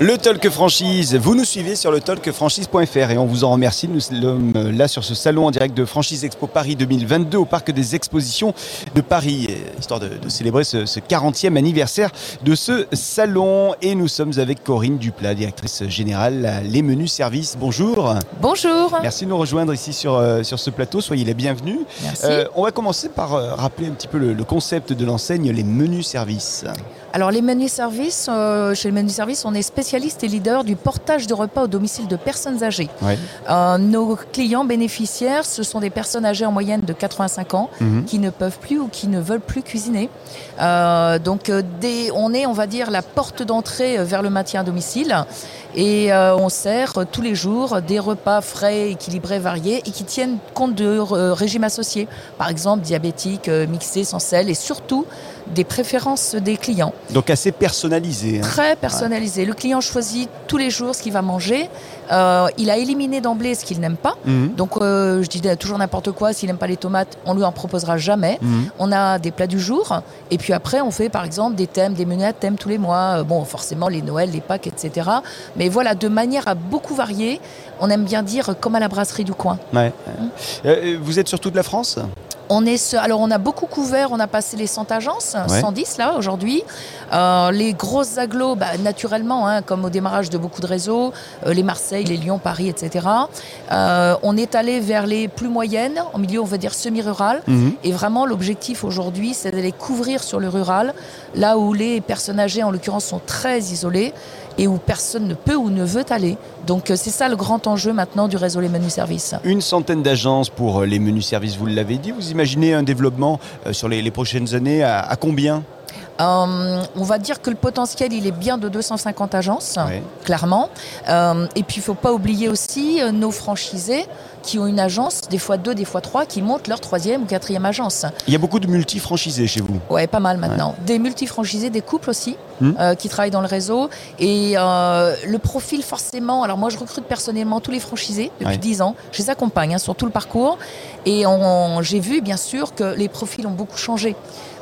Le Talk Franchise, vous nous suivez sur le talkfranchise.fr et on vous en remercie. Nous sommes là sur ce salon en direct de Franchise Expo Paris 2022 au Parc des Expositions de Paris, histoire de, de célébrer ce, ce, 40e anniversaire de ce salon. Et nous sommes avec Corinne Duplat, directrice générale à Les Menus Services. Bonjour. Bonjour. Merci de nous rejoindre ici sur, euh, sur ce plateau. Soyez les bienvenus. Merci. Euh, on va commencer par euh, rappeler un petit peu le, le concept de l'enseigne Les Menus Services. Alors les menus services, euh, chez les menus services, on est spécialiste et leader du portage de repas au domicile de personnes âgées. Ouais. Euh, nos clients bénéficiaires, ce sont des personnes âgées en moyenne de 85 ans Mhm. qui ne peuvent plus ou qui ne veulent plus cuisiner. Euh, donc euh, des, on est, on va dire, la porte d'entrée vers le maintien à domicile et euh, on sert tous les jours des repas frais, équilibrés, variés et qui tiennent compte de régimes associés. Par exemple, diabétiques, mixés, sans sel et surtout des préférences des clients. Donc assez personnalisé. hein. Très personnalisé. Le client choisit tous les jours ce qu'il va manger. Euh, il a éliminé d'emblée ce qu'il n'aime pas. Mhm. Donc, euh, je dis toujours n'importe quoi. S'il n'aime pas les tomates, on lui en proposera jamais. Mhm. On a des plats du jour. Et puis après, on fait par exemple des thèmes, des menus à thème tous les mois. Euh, Bon, forcément, les Noëls, les Pâques, etc. Mais voilà, de manière à beaucoup varier. On aime bien dire comme à la brasserie du coin. Ouais. Euh, vous êtes sur toute la France? On est ce- alors on a beaucoup couvert, on a passé les 100 agences, Ouais. 110 là aujourd'hui. Euh, les grosses agglos, bah, naturellement, hein, comme au démarrage de beaucoup de réseaux, euh, les Marseille, les Lyon, Paris, etc. Euh, on est allé vers les plus moyennes, en milieu on va dire semi-rural. Mhm. Et vraiment l'objectif aujourd'hui, c'est d'aller couvrir sur le rural, là où les personnes âgées en l'occurrence sont très isolées et où personne ne peut ou ne veut aller. Donc euh, c'est ça le grand enjeu maintenant du réseau Les Menus Services. Une centaine d'agences pour euh, les menus services, vous l'avez dit. Vous imaginez un développement euh, sur les, prochaines années à combien? Euh, on va dire que le potentiel, il est bien de 250 agences, Ouais. clairement. Euh, et puis, il faut pas oublier aussi euh, nos franchisés qui ont une agence, des fois deux, des fois trois, qui montent leur troisième ou quatrième agence. Il y a beaucoup de multi-franchisés chez vous. Ouais, pas mal maintenant. Des multifranchisés, des couples aussi, Hmm. euh, qui travaillent dans le réseau. Et euh, le profil, forcément, alors moi, je recrute personnellement tous les franchisés depuis Ouais. 10 ans. Je les accompagne hein, sur tout le parcours. Et j'ai vu, bien sûr, que les profils ont beaucoup changé.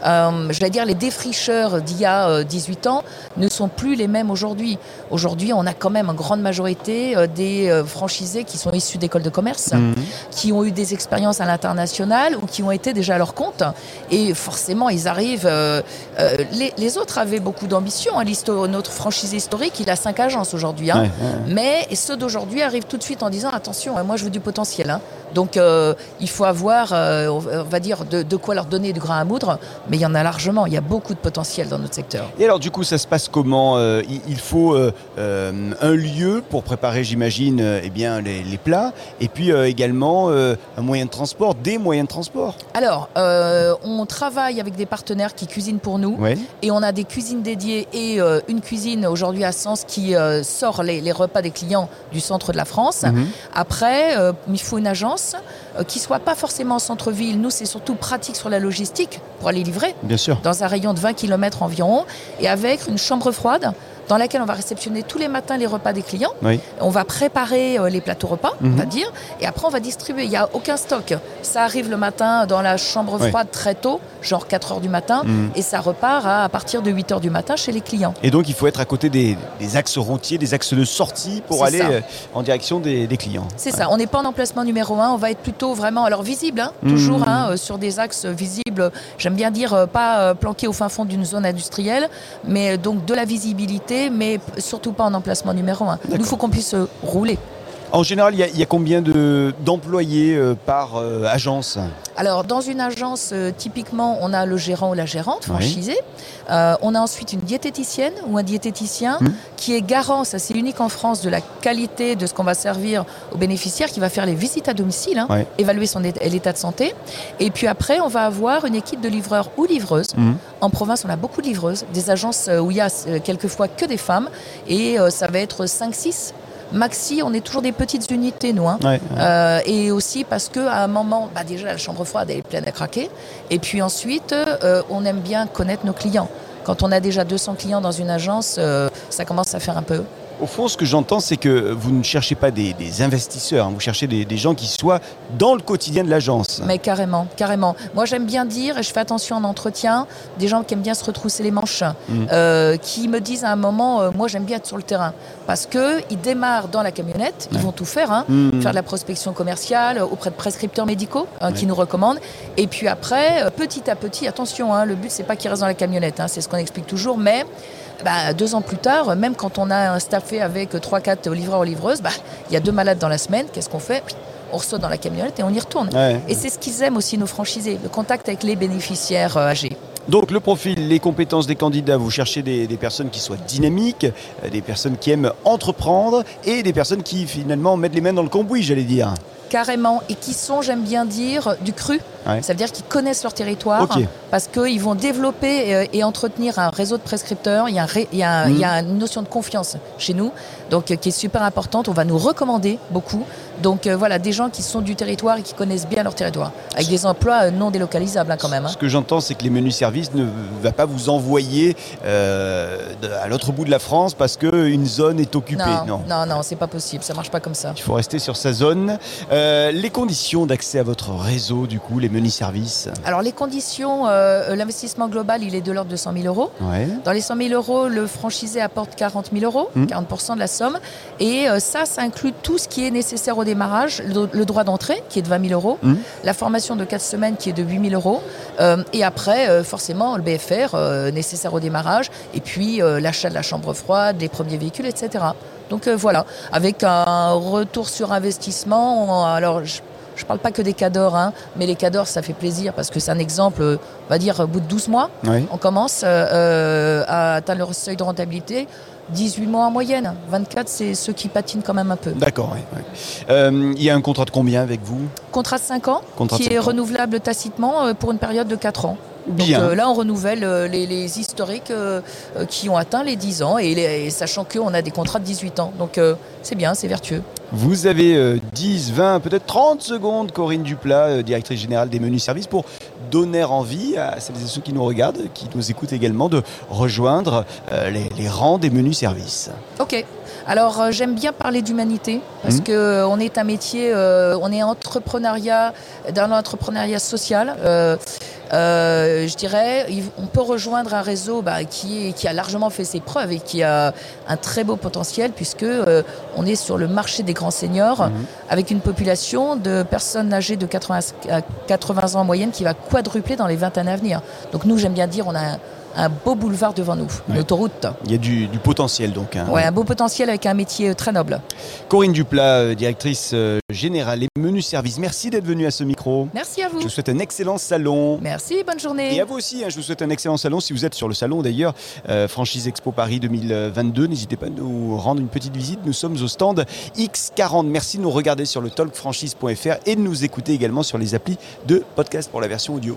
Euh, je vais dire, les défricheurs d'il y a euh, 18 ans ne sont plus les mêmes aujourd'hui. Aujourd'hui, on a quand même en grande majorité euh, des euh, franchisés qui sont issus d'écoles de commerce Mhm. qui ont eu des expériences à l'international ou qui ont été déjà à leur compte. Et forcément, ils arrivent. euh, euh, les, les autres avaient beaucoup d'ambition. Hein. Notre franchisé historique, il a cinq agences aujourd'hui. hein. Ouais, ouais. Mais ceux d'aujourd'hui arrivent tout de suite en disant attention, moi je veux du potentiel. hein. Donc euh, il faut avoir, euh, on va- dire, de, de quoi leur donner du grain à moudre. Mais il y en a largement. Il y a beaucoup de potentiel dans notre secteur. Et alors du coup, ça se passe comment Euh, il, faut un lieu pour préparer, j'imagine, eh bien les, les plats, et puis également un moyen de transport, des moyens de transport. Alors, on travaille avec des partenaires qui cuisinent pour nous. Ouais. Et on a des cuisines dédiées et une cuisine aujourd'hui à Sens qui sort les, les repas des clients du centre de la France. Mhm. Après, il faut une agence euh, qui soit pas forcément en centre-ville. Nous, c'est surtout pratique sur la logistique pour aller livrer Bien sûr. dans un rayon de 20 km environ et avec une chambre froide dans laquelle on va réceptionner tous les matins les repas des clients. Oui. On va préparer euh, les plateaux repas, on Mhm. va dire, et après on va distribuer. Il n'y a aucun stock. Ça arrive le matin dans la chambre froide très tôt, genre 4 heures du matin, Mhm. et ça repart à, à partir de 8 heures du matin chez les clients. Et donc il faut être à côté des, des axes routiers, des axes de sortie pour aller euh, en direction des, des clients. C'est ça, on n'est pas en emplacement numéro un, on va être plutôt vraiment, alors visible, hein, Mhm. toujours hein, euh, sur des axes visibles, j'aime bien dire pas planqué au fin fond d'une zone industrielle, mais donc de la visibilité, mais surtout pas en emplacement numéro un. Il faut qu'on puisse euh, rouler. En général, il y a, il y a combien de- d'employés euh, par euh, agence? Alors, dans une agence, euh, typiquement, on a le gérant ou la gérante Oui. franchisé. Euh, on a ensuite une diététicienne ou un diététicien Mhm. qui est garant, ça c'est unique en France, de la qualité de ce qu'on va servir aux bénéficiaires, qui va faire les visites à domicile, hein, Ouais. évaluer son l'état de santé. Et puis après, on va avoir une équipe de livreurs ou livreuses. Mhm. En province, on a beaucoup de livreuses, des agences euh, où il y a quelquefois que des femmes, et euh, ça va être 5-6. Maxi, on est toujours des petites unités, nous. hein. Ouais. Euh, et aussi parce que à un moment, bah déjà la chambre froide elle est pleine à craquer. Et puis ensuite, euh, on aime bien connaître nos clients. Quand on a déjà 200 clients dans une agence, euh, ça commence à faire un peu Au fond, ce que j'entends, c'est que vous ne cherchez pas des, investisseurs, hein. vous cherchez des, gens qui soient dans le quotidien de l'agence. Mais carrément, carrément. Moi, j'aime bien dire, et je fais attention en entretien, des gens qui aiment bien se retrousser les manches, mmh. euh, qui me disent à un moment, euh, moi, j'aime bien être sur le terrain. Parce qu'ils démarrent dans la camionnette, ils vont tout faire, hein. mmh. faire de la prospection commerciale auprès de prescripteurs médicaux hein, qui nous recommandent. Et puis après, euh, petit à petit, attention, le but, c'est pas qu'ils restent dans la camionnette, c'est ce qu'on explique toujours, mais bah, deux ans plus tard, même quand on a un staffé avec 3-4 livreurs ou livreuses, bah, il y a deux malades dans la semaine, qu'est-ce qu'on fait? On reçoit dans la camionnette et on y retourne. Et c'est ce qu'ils aiment aussi, nos franchisés, le contact avec les bénéficiaires euh, âgés. Donc le profil, les compétences des candidats, vous cherchez des, personnes qui soient dynamiques, euh, des personnes qui aiment entreprendre et des personnes qui finalement mettent les mains dans le cambouis, j'allais dire carrément, et qui sont, j'aime bien dire, du cru. Ça veut dire qu'ils connaissent leur territoire, parce qu'ils vont développer euh, et, entretenir un réseau de prescripteurs. Il y, a il, y a, il y a une notion de confiance chez nous, donc euh, qui est super importante. On va nous recommander beaucoup. Donc euh, voilà, des gens qui sont du territoire et qui connaissent bien leur territoire, avec des emplois non délocalisables hein, quand même. Hein. Ce que j'entends, c'est que les menus services ne va pas vous envoyer à l'autre bout de la France parce qu'une zone est occupée. Non, non, non, c'est pas possible. Ça marche pas comme ça. Il faut rester sur sa zone. les conditions d'accès à votre réseau, du coup, les menus services. Alors les conditions, euh, l'investissement global, il est de l'ordre de 100 000 euros. Dans les 100 000 euros, le franchisé apporte 40 000 euros, 40% mmh. de la somme. Et euh, ça, ça inclut tout ce qui est nécessaire au démarrage, le, droit d'entrée, qui est de 20 000 euros, mmh. la formation de 4 semaines, qui est de 8 000 euros. Euh, et après, forcément, le BFR, nécessaire au démarrage. Et puis, l'achat de la chambre froide, des premiers véhicules, etc. Donc voilà, avec un retour sur investissement. Alors, je je ne parle pas que des cadors, hein, mais les cadors, ça fait plaisir parce que c'est un exemple, on va dire, au bout de 12 mois, on commence euh, euh, à atteindre le seuil de rentabilité. 18 mois en moyenne. 24, c'est ceux qui patinent quand même un peu. D'accord. Euh, il y a un contrat de combien avec vous? Contrat de 5 ans, qui est renouvelable tacitement pour une période de 4 ans. Donc là, on renouvelle les, historiques qui ont atteint les 10 ans, et, et sachant qu'on a des contrats de 18 ans. Donc c'est bien, c'est vertueux. Vous avez 10, 20, peut-être 30 secondes, Corinne Duplat, euh, directrice générale des menus services, pour donner envie à celles et ceux qui nous regardent, qui nous écoutent également, de rejoindre euh, les, rangs des menus services. Ok. Alors euh, j'aime bien parler d'humanité parce mmh. qu'on est un métier, on est entrepreneuriat, dans l'entrepreneuriat social. Euh, je dirais, on peut rejoindre un réseau bah, qui, qui, a largement fait ses preuves et qui a un très beau potentiel puisque euh, on est sur le marché des grands seniors mhm. avec une population de personnes âgées de 80 à 80 ans en moyenne qui va quadrupler dans les 20 années à venir. Donc nous, j'aime bien dire, on a un beau boulevard devant nous, une autoroute. Il y a du, potentiel donc. Hein. Oui, un beau potentiel avec un métier euh, très noble. Corinne Duplat, euh, directrice euh, générale et menu service, merci d'être venue à ce micro. Merci à vous. Je vous souhaite un excellent salon. Merci, bonne journée. Et à vous aussi, hein, je vous souhaite un excellent salon. Si vous êtes sur le salon d'ailleurs, Franchise Expo Paris 2022, n'hésitez pas à nous rendre une petite visite. Nous sommes au stand X40. Merci de nous regarder sur le talkfranchise.fr et de nous écouter également sur les applis de podcast pour la version audio.